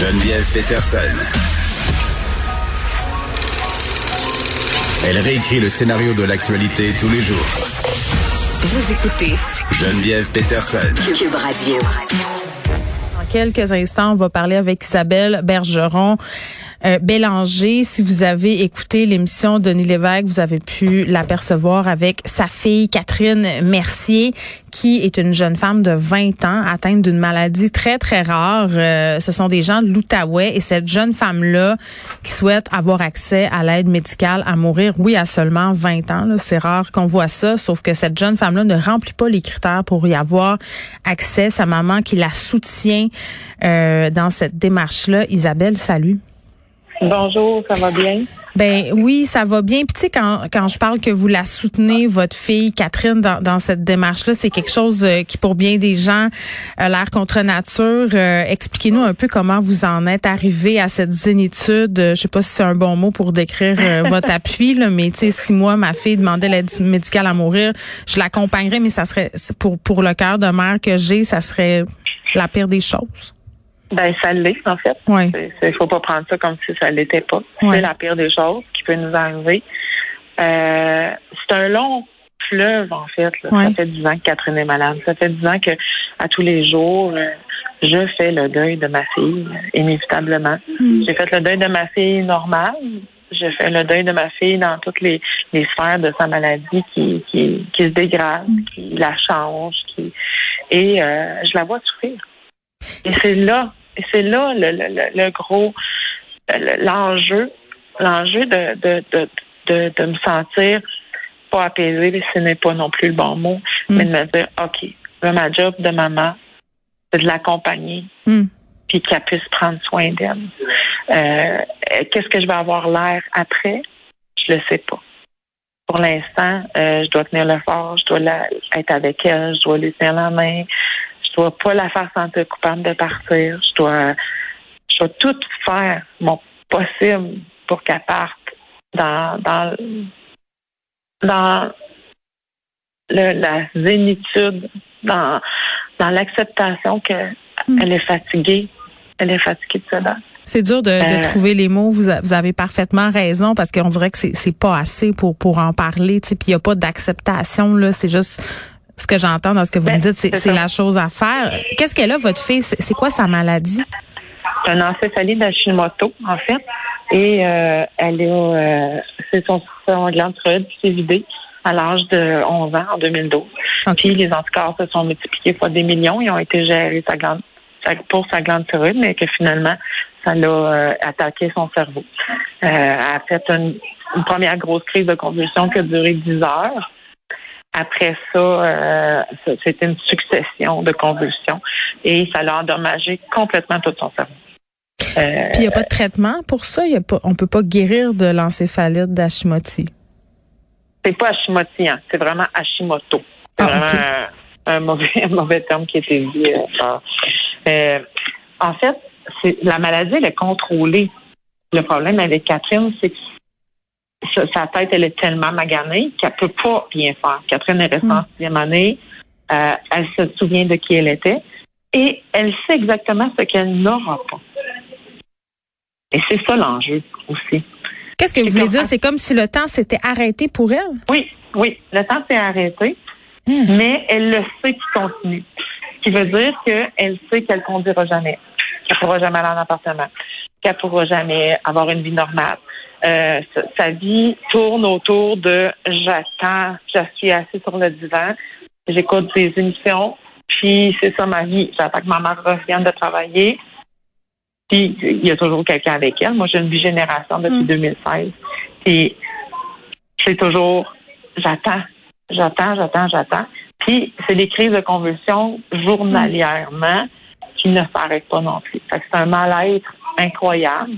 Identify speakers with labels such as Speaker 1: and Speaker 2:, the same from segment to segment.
Speaker 1: Geneviève Peterson. Elle réécrit le scénario de l'actualité tous les jours.
Speaker 2: Vous écoutez
Speaker 1: Geneviève Peterson.
Speaker 2: Cube Radio.
Speaker 3: Dans quelques instants, on va parler avec Isabelle Bergeron. Euh, Bélanger, si vous avez écouté l'émission de Denis Lévesque, vous avez pu l'apercevoir avec sa fille Catherine Mercier, qui est une jeune femme de 20 ans atteinte d'une maladie très, très rare. Euh, ce sont des gens de l'Outaouais et cette jeune femme-là qui souhaite avoir accès à l'aide médicale à mourir, oui, à seulement 20 ans. C'est rare qu'on voit ça, sauf que cette jeune femme-là ne remplit pas les critères pour y avoir accès. Sa maman qui la soutient euh, dans cette démarche-là. Isabelle, salut.
Speaker 4: Bonjour, ça va bien?
Speaker 3: Ben oui, ça va bien. Puis tu sais, quand, quand je parle que vous la soutenez, votre fille Catherine, dans, dans cette démarche-là, c'est quelque chose euh, qui, pour bien des gens, a l'air contre nature. Euh, expliquez-nous un peu comment vous en êtes arrivé à cette zénitude. Euh, je sais pas si c'est un bon mot pour décrire votre appui, là, mais tu sais, si moi, ma fille demandait l'aide médicale à mourir, je l'accompagnerais, mais ça serait, pour, pour le cœur de mère que j'ai, ça serait la pire des choses.
Speaker 4: Ben, ça l'est, en fait.
Speaker 3: Oui.
Speaker 4: Il faut pas prendre ça comme si ça l'était pas. C'est la pire des choses qui peut nous arriver. Euh, c'est un long fleuve, en fait. là. Ça fait dix ans que Catherine est malade. Ça fait dix ans que, à tous les jours, euh, je fais le deuil de ma fille, inévitablement.
Speaker 3: Mm.
Speaker 4: J'ai fait le deuil de ma fille normale. Je fais le deuil de ma fille dans toutes les, les sphères de sa maladie qui, qui, qui se dégrade, qui la change, qui et euh, je la vois souffrir. Et c'est là, et c'est là le, le, le, gros le- l'enjeu, l'enjeu de, de, de, de, de me sentir pas apaisée, ce n'est pas non plus le bon mot,
Speaker 3: Mm.
Speaker 4: mais de me dire, OK, là, ma job de maman, c'est de l'accompagner,
Speaker 3: Hmm.
Speaker 4: puis qu'elle puisse prendre soin d'elle. Euh, Qu'est-ce que je vais avoir l'air après? Je le sais pas. Pour l'instant, euh, je dois tenir le fort, je dois la- être avec elle, je dois lui tenir la main, je dois pas la faire sentir coupable de partir, je dois, je dois tout faire mon possible pour qu'elle parte dans, dans, dans le, la zénitude, dans, dans l'acceptation qu'elle elle est fatiguée. Elle est fatiguée de cela.
Speaker 3: C'est dur de, de
Speaker 4: Euh,
Speaker 3: trouver les mots. Vous, a- vous avez parfaitement raison parce qu'on dirait que c'est pas assez pour pour en parler. Puis il y a pas d'acceptation là. C'est juste ce que j'entends dans ce que vous
Speaker 4: Ben,
Speaker 3: me dites. C'est la chose à faire. Qu'est-ce qu'elle a votre fille? C'est quoi sa maladie?
Speaker 4: C'est un encéphalie d'Hashimoto, en fait. Et euh, elle est, euh, c'est son, son glande thyroïde qui s'est vidée à l'âge de 11 ans, en 2012.
Speaker 3: Ok.
Speaker 4: Puis les anticorps se sont multipliés fois des millions. Ils ont été gérés sa glande, sa- pour sa glande thyroïde, mais que finalement, ça l'a euh, attaqué son cerveau. Euh, elle a fait une, une première grosse crise de convulsion qui a duré 10 heures. Après ça, euh, c'était une succession de convulsions et ça l'a endommagé complètement tout son cerveau. Euh,
Speaker 3: Puis il y a pas de traitement pour ça? Y a pas, on peut pas guérir de l'encéphalite d'Hashimoto?
Speaker 4: c'est pas Hashimoto, hein, c'est vraiment Hashimoto. C'est
Speaker 3: Ah,
Speaker 4: vraiment un, un mauvais, un mauvais terme qui a été dit. euh, Euh, en fait, la maladie, elle est contrôlée. Le problème avec Catherine, c'est que sa- tête, elle est tellement maganée qu'elle peut pas rien faire. Catherine est restée en
Speaker 3: Mm.
Speaker 4: sixième année. Euh, elle se souvient de qui elle était et elle sait exactement ce qu'elle n'aura pas. Et c'est ça l'enjeu aussi.
Speaker 3: Qu'est-ce que vous voulez dire? C'est comme si le temps s'était arrêté pour elle?
Speaker 4: Oui, oui, le temps s'est arrêté.
Speaker 3: Hmm.
Speaker 4: mais elle le sait qu'il continue. Ce qui veut dire qu'elle sait qu'elle conduira jamais, qu'elle pourra jamais aller en appartement, qu'elle pourra jamais avoir une vie normale. Euh, sa, sa vie tourne autour de j'attends, je suis assise sur le divan, j'écoute des émissions, puis c'est ça ma vie. J'attends que ma mère revienne de travailler. Puis il y a toujours quelqu'un avec elle. Moi, j'ai une vie génération depuis
Speaker 3: Mm.
Speaker 4: 2016. Puis c'est toujours j'attends, j'attends, j'attends, j'attends. Puis c'est des crises de convulsion journalièrement qui ne s'arrêtent pas non plus. Fait que c'est un mal-être incroyable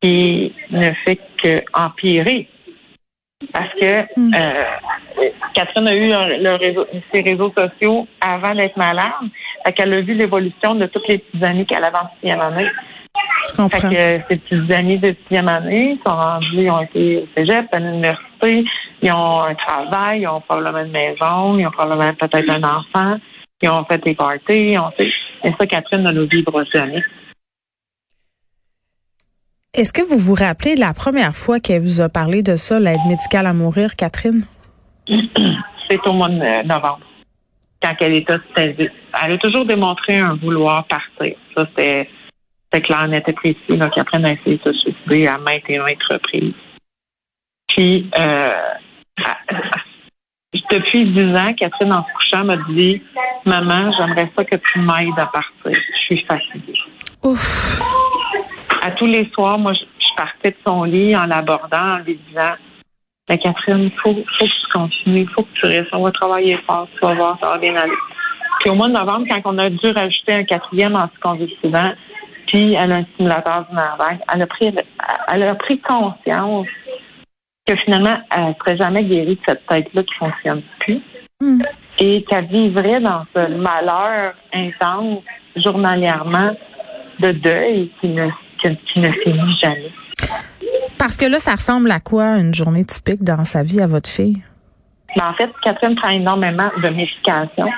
Speaker 4: qui ne fait que empirer. Parce que
Speaker 3: Mm.
Speaker 4: euh, Catherine a eu un- le réseau, ses réseaux sociaux avant d'être malade. Fait qu'elle a vu l'évolution de toutes les petites années qu'elle avait en sixième année.
Speaker 3: Je
Speaker 4: Fait
Speaker 3: comprends.
Speaker 4: que euh, ces petites années de sixième année sont rendues, ils ont été au cégep, à l'université, ils ont un travail, ils ont probablement une maison, ils ont probablement peut-être un enfant, ils ont fait des parties, ils ont fait... Et ça, Catherine ne nous vivra jamais.
Speaker 3: Est-ce que vous vous rappelez la première fois qu'elle vous a parlé de ça, l'aide médicale à mourir, Catherine?
Speaker 4: C'est au mois de novembre, quand elle est hospitalisée. Elle a toujours démontré un vouloir partir. Ça, c'est clair, net et précis, qu'après, elle a essayé de se suicider à maintes et maintes reprises. Puis, euh, depuis dix ans, Catherine, en se couchant, m'a dit Maman, j'aimerais ça que tu m'aides à partir. Je suis fatiguée.
Speaker 3: Ouf.
Speaker 4: À tous les soirs, moi, je, partais de son lit en l'abordant, en lui disant Mais ben, Catherine, il faut, faut que tu continues, il faut que tu restes. On va travailler fort, tu vas voir, ça va bien aller. Puis au mois de novembre, quand on a dû rajouter un quatrième anticonvulsivant, puis elle a un stimulateur du nerf elle a pris, elle a pris conscience que finalement, elle ne serait jamais guérie de cette tête-là qui ne fonctionne plus. Hmm. Et qu'elle vivrait dans ce malheur intense journalièrement de deuil qui ne, qui, ne finit jamais.
Speaker 3: Parce que là, ça ressemble à quoi une journée typique dans sa vie à votre fille?
Speaker 4: Ben, en fait, Catherine prend énormément de médication.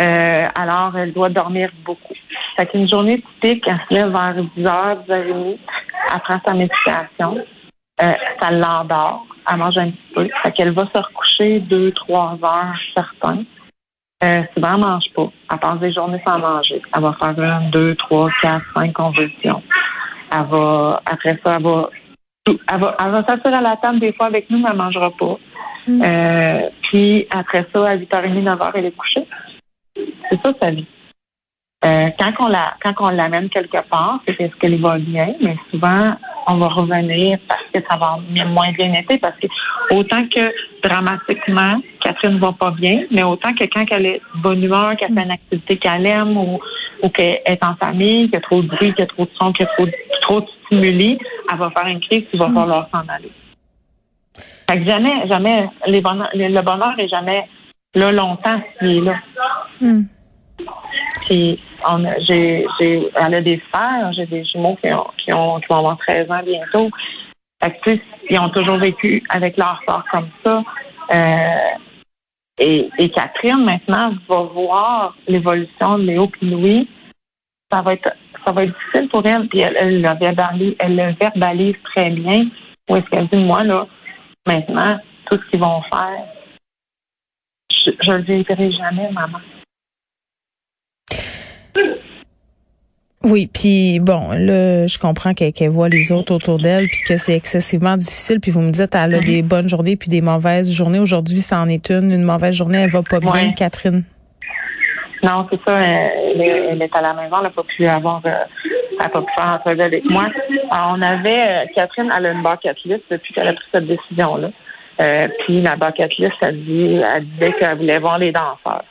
Speaker 4: Euh, alors, elle doit dormir beaucoup. Fait qu'une journée typique, elle se lève vers 10 h 10 h 30 elle prend sa médication. Euh, ça l'endort. Elle mange un petit peu. Fait qu'elle va se recoucher deux, trois heures certains. Euh, souvent, elle mange pas. Elle passe des journées sans manger. Elle va faire une, deux, trois, quatre, cinq convulsions. Elle va, après ça, elle va, elle va, elle va s'assurer à la table des fois avec nous, mais elle mangera pas. Mm. Euh, puis après ça, à 8h30, 9h, elle est couchée. C'est ça sa vie. Euh, quand on la, quand on l'amène quelque part, c'est parce qu'elle va bien, mais souvent on va revenir parce que ça va moins bien été, parce que autant que dramatiquement, Catherine va pas bien, mais autant que quand elle est bonne humeur, qu'elle fait une activité qu'elle aime ou, ou qu'elle est en famille, qu'il y a trop de bruit, qu'il y a trop de son, qu'il y a trop, trop de stimuli, elle va faire une crise, il va mm. falloir s'en aller. Fait que jamais, jamais, les le bonheur est jamais là longtemps s'il est là. Mm. Puis on j'ai, j'ai, elle a des frères, j'ai des jumeaux qui ont, qui ont, qui vont avoir 13 ans bientôt. Fait que, ils ont toujours vécu avec leur sort comme ça. Euh, et, et, Catherine, maintenant, va voir l'évolution de Léo et Louis. Ça va être, ça va être difficile pour elle, puis elle, elle, le, verbalise, elle le verbalise très bien. Où est-ce qu'elle dit, moi, là, maintenant, tout ce qu'ils vont faire, je ne le vivrai jamais, maman.
Speaker 3: Oui, puis bon, là, je comprends qu'elle voit les autres autour d'elle, puis que c'est excessivement difficile. Puis vous me dites, elle a des mhm. bonnes journées puis des mauvaises journées. Aujourd'hui, c'en est une. Une mauvaise journée, elle va pas bien, Catherine.
Speaker 4: Non, c'est ça. Elle, est à la maison, elle n'a pas pu avoir, euh, elle n'a pas pu faire un avec moi. on avait, euh, Catherine, elle a une bucket list depuis qu'elle a pris cette décision-là. Euh, puis la bucket list, elle, dit, elle disait qu'elle voulait voir les danseurs.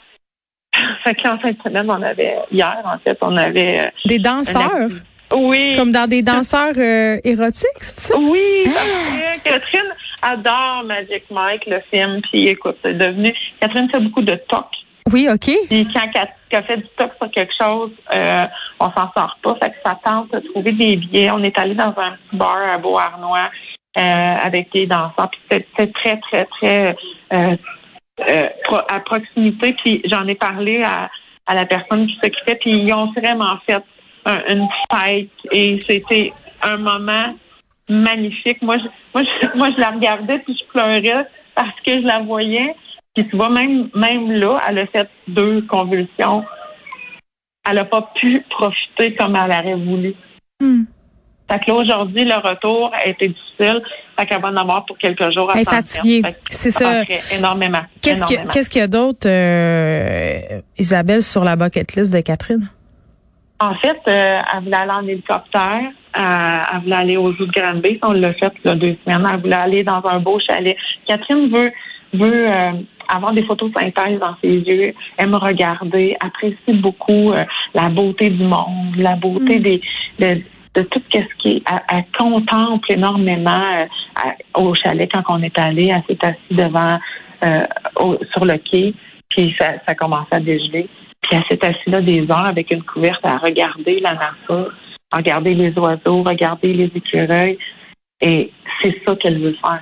Speaker 4: Fait qu'en fin de semaine, on avait, hier, en fait, on avait. Euh,
Speaker 3: des danseurs?
Speaker 4: Oui.
Speaker 3: Comme dans des danseurs euh, érotiques, c'est ça?
Speaker 4: Oui, parce que Catherine adore Magic Mike, le film, puis écoute, c'est devenu. Catherine fait beaucoup de toc.
Speaker 3: Oui, OK.
Speaker 4: Puis quand elle fait du toc sur quelque chose, euh, on s'en sort pas. Fait que ça tente de trouver des billets. On est allé dans un petit bar à Beauharnois euh, avec des danseurs. Puis c'était très, très, très euh, euh, à proximité. Puis j'en ai parlé à, la personne qui s'occupait, puis ils ont vraiment fait une fête et c'était un moment magnifique. Moi, je, moi, moi, je la regardais puis je pleurais parce que je la voyais. Puis tu vois, même, même là, elle a fait deux convulsions. Elle n'a pas pu profiter comme elle aurait voulu. Hmm. Fait que là, aujourd'hui, le retour a été difficile. Fait qu'elle va en avoir pour quelques jours.
Speaker 3: Elle est fatiguée. C'est ça.
Speaker 4: Énormément.
Speaker 3: Qu'est-ce qu'il y, a d'autre, euh, Isabelle, sur la bucket list de Catherine?
Speaker 4: En fait, euh, elle voulait aller en hélicoptère. Euh, elle voulait aller aux Zoo de Granby. On l'a fait il y a deux semaines. Elle voulait aller dans un beau chalet. Catherine veut veut avoir des photos synthèses dans ses yeux, aime regarder, apprécie beaucoup la beauté du monde, la beauté mm. des, de tout ce qui elle, contemple énormément euh, au chalet quand on est allé, elle s'est assise devant euh, sur le quai, puis ça, ça commençait à dégeler. Puis elle s'est assise là des heures avec une couverte à regarder la nature, à regarder les oiseaux, regarder les écureuils. Et c'est ça qu'elle veut faire.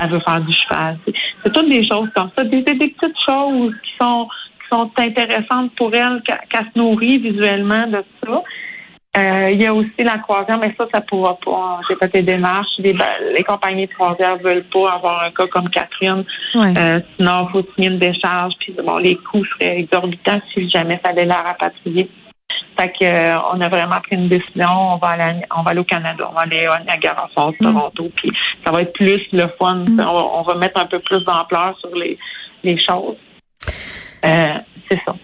Speaker 4: Elle veut faire du cheval. C'est toutes des choses comme ça, des, petites choses qui sont qui sont intéressantes pour elle, qu'elle se nourrit visuellement de ça. Euh, il y a aussi la croisière, mais ça, ça pourra pas. J'ai fait des démarches. Les, les compagnies de croisière veulent pas avoir un cas comme Catherine.
Speaker 3: Ouais.
Speaker 4: Euh, sinon, il faut signer une décharge. Puis bon, les coûts seraient exorbitants si jamais ça allait la rapatrier. Fait que euh, on a vraiment pris une décision. On va aller, on va aller au Canada. On va aller à Niagara Falls, Toronto. Puis ça va être plus le fun. On, va, on va mettre un peu plus d'ampleur sur les, les choses. C'est ça.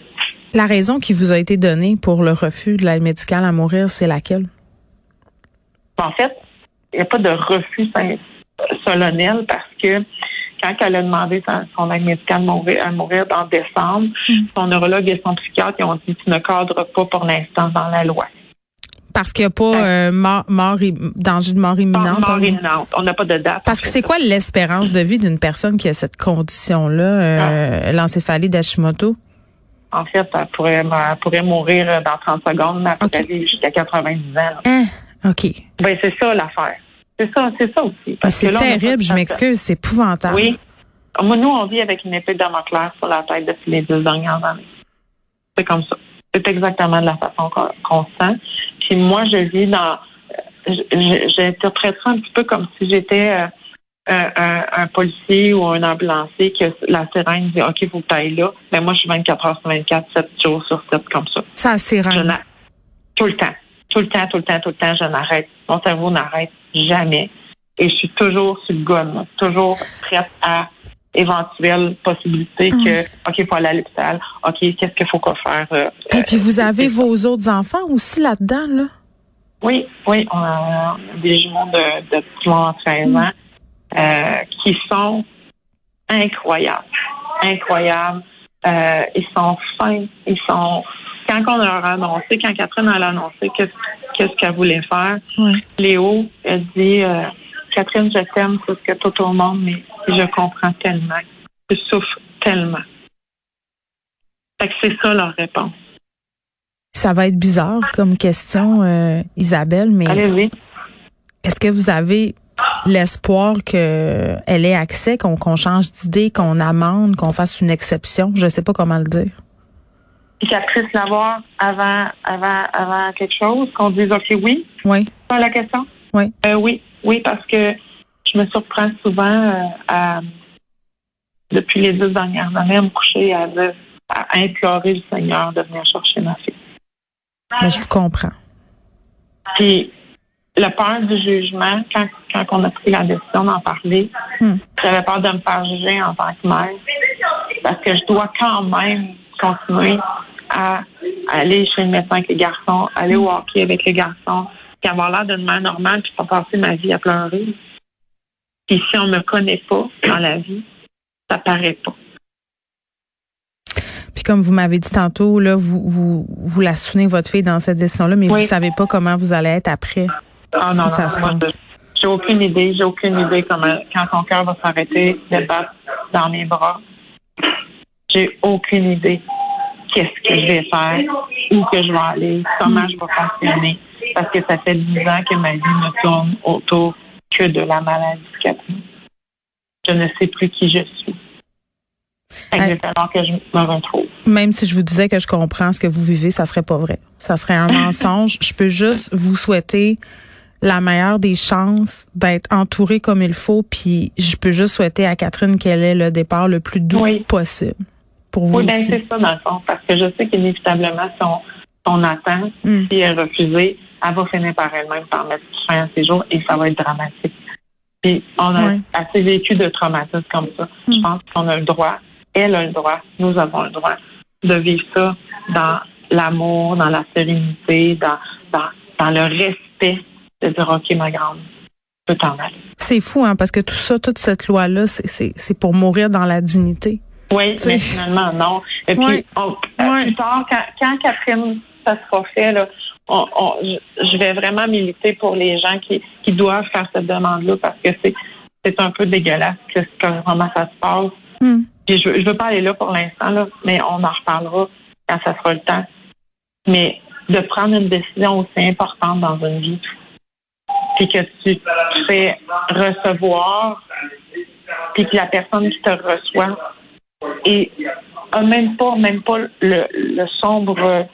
Speaker 3: La raison qui vous a été donnée pour le refus de l'aide médicale à mourir, c'est laquelle?
Speaker 4: En fait, il n'y a pas de refus solennel parce que quand elle a demandé son aide médicale à mourir en décembre, son neurologue et son psychiatre ils ont dit tu ne cadres pas pour l'instant dans la loi.
Speaker 3: Parce qu'il n'y a pas euh, mort, mort, danger de mort imminente.
Speaker 4: Mort imminente. On n'a pas de date.
Speaker 3: Parce que c'est quoi l'espérance de vie d'une personne qui a cette condition-là, euh,
Speaker 4: Ah.
Speaker 3: l'encéphalie d'Hashimoto?
Speaker 4: En fait, elle pourrait, elle pourrait mourir dans 30 secondes, mais elle
Speaker 3: Ok.
Speaker 4: vivre jusqu'à 90 ans.
Speaker 3: Hein? OK.
Speaker 4: Ben, c'est ça l'affaire. C'est ça, c'est ça aussi.
Speaker 3: C'est terrible, je m'excuse, c'est épouvantable.
Speaker 4: Oui. Moi, nous, on vit avec une épée de Damoclès sur la tête depuis les deux dernières années. C'est comme ça. C'est exactement de la façon qu'on qu'on se sent. Puis moi, je vis dans... je- J'interprète ça un petit peu comme si j'étais euh, un, un- un policier ou un ambulancier que la sirène dit « OK, tu ailles là. » Mais moi, je suis 24 heures sur 24, 7 jours sur 7 comme ça.
Speaker 3: Ça, c'est
Speaker 4: Je
Speaker 3: rare.
Speaker 4: n'a- tout le temps. Tout le temps, tout le temps, tout le temps, je n'arrête. Mon cerveau n'arrête jamais. Et je suis toujours sur le gun, là. toujours prête à éventuelle possibilité que, OK, il faut aller à l'hôpital. OK, qu'est-ce qu'il faut qu'on faire? euh,
Speaker 3: Et puis vous
Speaker 4: euh,
Speaker 3: avez
Speaker 4: ça.
Speaker 3: vos autres enfants aussi là-dedans, là?
Speaker 4: Oui, oui, on a des jumeaux de, de petits moments de 13 ans qui sont incroyables. Incroyables. Euh, ils sont fins. Ils sont. Quand on leur a annoncé, quand Catherine a annoncé qu'est-ce qu'elle voulait faire. Léo, elle dit euh, Catherine, je t'aime plus que tout au monde, mais je comprends tellement. Je souffre tellement. Fait que c'est ça leur réponse.
Speaker 3: Ça va être bizarre comme question, euh, Isabelle, mais est-ce que vous avez l'espoir qu'elle ait accès, qu'on change d'idée, qu'on amende, qu'on fasse une exception? Je sais pas comment le dire.
Speaker 4: Puis qu'elle puisse l'avoir avant, avant, avant quelque chose, qu'on dise OK, oui,
Speaker 3: Oui,
Speaker 4: la question?
Speaker 3: Oui.
Speaker 4: Euh, oui, oui, parce que je me surprends souvent euh, à, depuis les deux dernières années à me coucher à, à implorer le Seigneur de venir chercher ma fille.
Speaker 3: mais je vous comprends.
Speaker 4: Puis le peur du jugement, quand, quand on a pris la décision d'en parler,
Speaker 3: Hmm.
Speaker 4: j'avais peur de me faire juger en tant que mère. Parce que je dois quand même continuer à aller chez le médecin avec les garçons, aller au hockey avec les garçons, puis avoir l'air d'une mère normale, puis pas passer ma vie à pleurer. Puis si on me connaît pas dans la vie, ça paraît pas.
Speaker 3: Puis comme vous m'avez dit tantôt, là, vous, vous, vous la souvenez, votre fille, dans cette décision-là, mais
Speaker 4: Oui.
Speaker 3: vous savez pas comment vous allez être après.
Speaker 4: Ah
Speaker 3: Si
Speaker 4: non,
Speaker 3: ça
Speaker 4: non,
Speaker 3: se
Speaker 4: moi,
Speaker 3: passe.
Speaker 4: j'ai aucune idée, j'ai aucune idée comment quand ton cœur va s'arrêter de battre dans mes bras. J'ai aucune idée qu'est-ce que je vais faire, où que je vais aller, comment je vais fonctionner. Parce que ça fait dix ans que ma vie ne tourne autour que de la maladie Catherine. Je ne sais plus qui je suis. Il va falloir que je me retrouve.
Speaker 3: Même si je vous disais que je comprends ce que vous vivez, ça serait pas vrai. Ça serait un mensonge. Je peux juste vous souhaiter la meilleure des chances d'être entourée comme il faut, puis je peux juste souhaiter à Catherine qu'elle ait le départ le plus doux
Speaker 4: Oui.
Speaker 3: possible pour vous
Speaker 4: Oui, ben c'est ça dans le fond, parce que je sais qu'inévitablement, si on, attend,
Speaker 3: Mm.
Speaker 4: si elle est refusée, elle va finir par elle-même par mettre fin à ses jours et ça va être dramatique. Puis on a assez vécu de traumatismes comme ça. Je
Speaker 3: Mm.
Speaker 4: pense qu'on a le droit, elle a le droit, nous avons le droit de vivre ça dans l'amour, dans la sérénité, dans, dans, dans le respect de dire OK, ma grande, peux t'en aller.
Speaker 3: C'est fou, hein, parce que tout ça, toute cette loi-là, c'est- pour mourir dans la dignité.
Speaker 4: Oui, mais finalement, non. Et puis, on- euh, plus tard, quand, quand Catherine, ça sera fait, là, on, on- je, vais vraiment militer pour les gens qui, qui doivent faire cette demande-là parce que c'est c'est un peu dégueulasse que, que comment ça se passe.
Speaker 3: Hmm.
Speaker 4: Puis je, je veux pas aller là pour l'instant, mais on en reparlera quand ça sera le temps. Mais de prendre une décision aussi importante dans une vie, puis que tu te fais recevoir, puis que la personne qui te reçoit et a même pas, même pas le, le sombre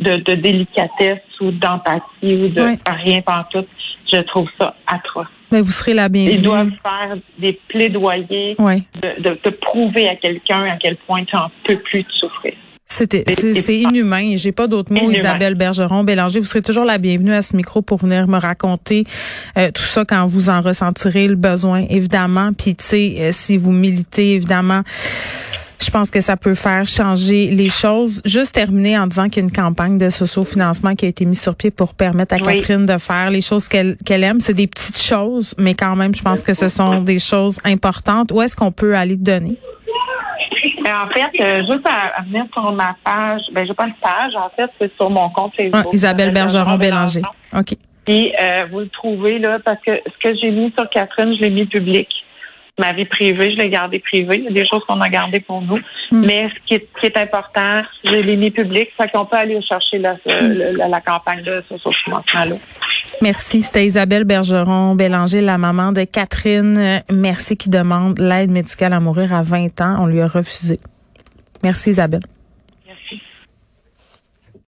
Speaker 4: de, de délicatesse ou d'empathie ou de
Speaker 3: Ouais.
Speaker 4: rien tout. Je trouve ça atroce.
Speaker 3: Mais vous serez la bienvenue.
Speaker 4: Ils doivent faire des plaidoyers de, de prouver à quelqu'un à quel point tu n'en peux plus de souffrir.
Speaker 3: C'était, c'est, inhumain. J'ai pas d'autres mots.
Speaker 4: Inhumain.
Speaker 3: Isabelle Bergeron, Bélanger, vous serez toujours la bienvenue à ce micro pour venir me raconter euh, tout ça quand vous en ressentirez le besoin, évidemment. Puis, tu sais, euh, si vous militez, évidemment, je pense que ça peut faire changer les choses. Juste terminer en disant qu'il y a une campagne de socio-financement qui a été mise sur pied pour permettre à
Speaker 4: Oui.
Speaker 3: Catherine de faire les choses qu'elle qu'elle aime. C'est des petites choses, mais quand même, je pense que ce sont des choses importantes. Où est-ce qu'on peut aller donner?
Speaker 4: Mais en fait, euh, juste à, à venir sur ma page, ben j'ai pas une page, en fait, c'est sur mon compte
Speaker 3: Ah,
Speaker 4: Facebook.
Speaker 3: Isabelle Bergeron, Bélanger. OK.
Speaker 4: Puis euh, vous le trouvez là, parce que ce que j'ai mis sur Catherine, je l'ai mis public. Ma vie privée, je l'ai gardée privée. Il y a des choses qu'on a gardées pour nous.
Speaker 3: Mm.
Speaker 4: Mais ce qui est, ce qui est important, je l'ai mis public. Fait qu'on peut aller chercher la, la, la- la campagne de ce financement-là.
Speaker 3: Merci. C'était Isabelle Bergeron Bélanger, la maman de Catherine euh, Merci qui demande l'aide médicale à mourir à 20 ans. On lui a refusé. Merci Isabelle.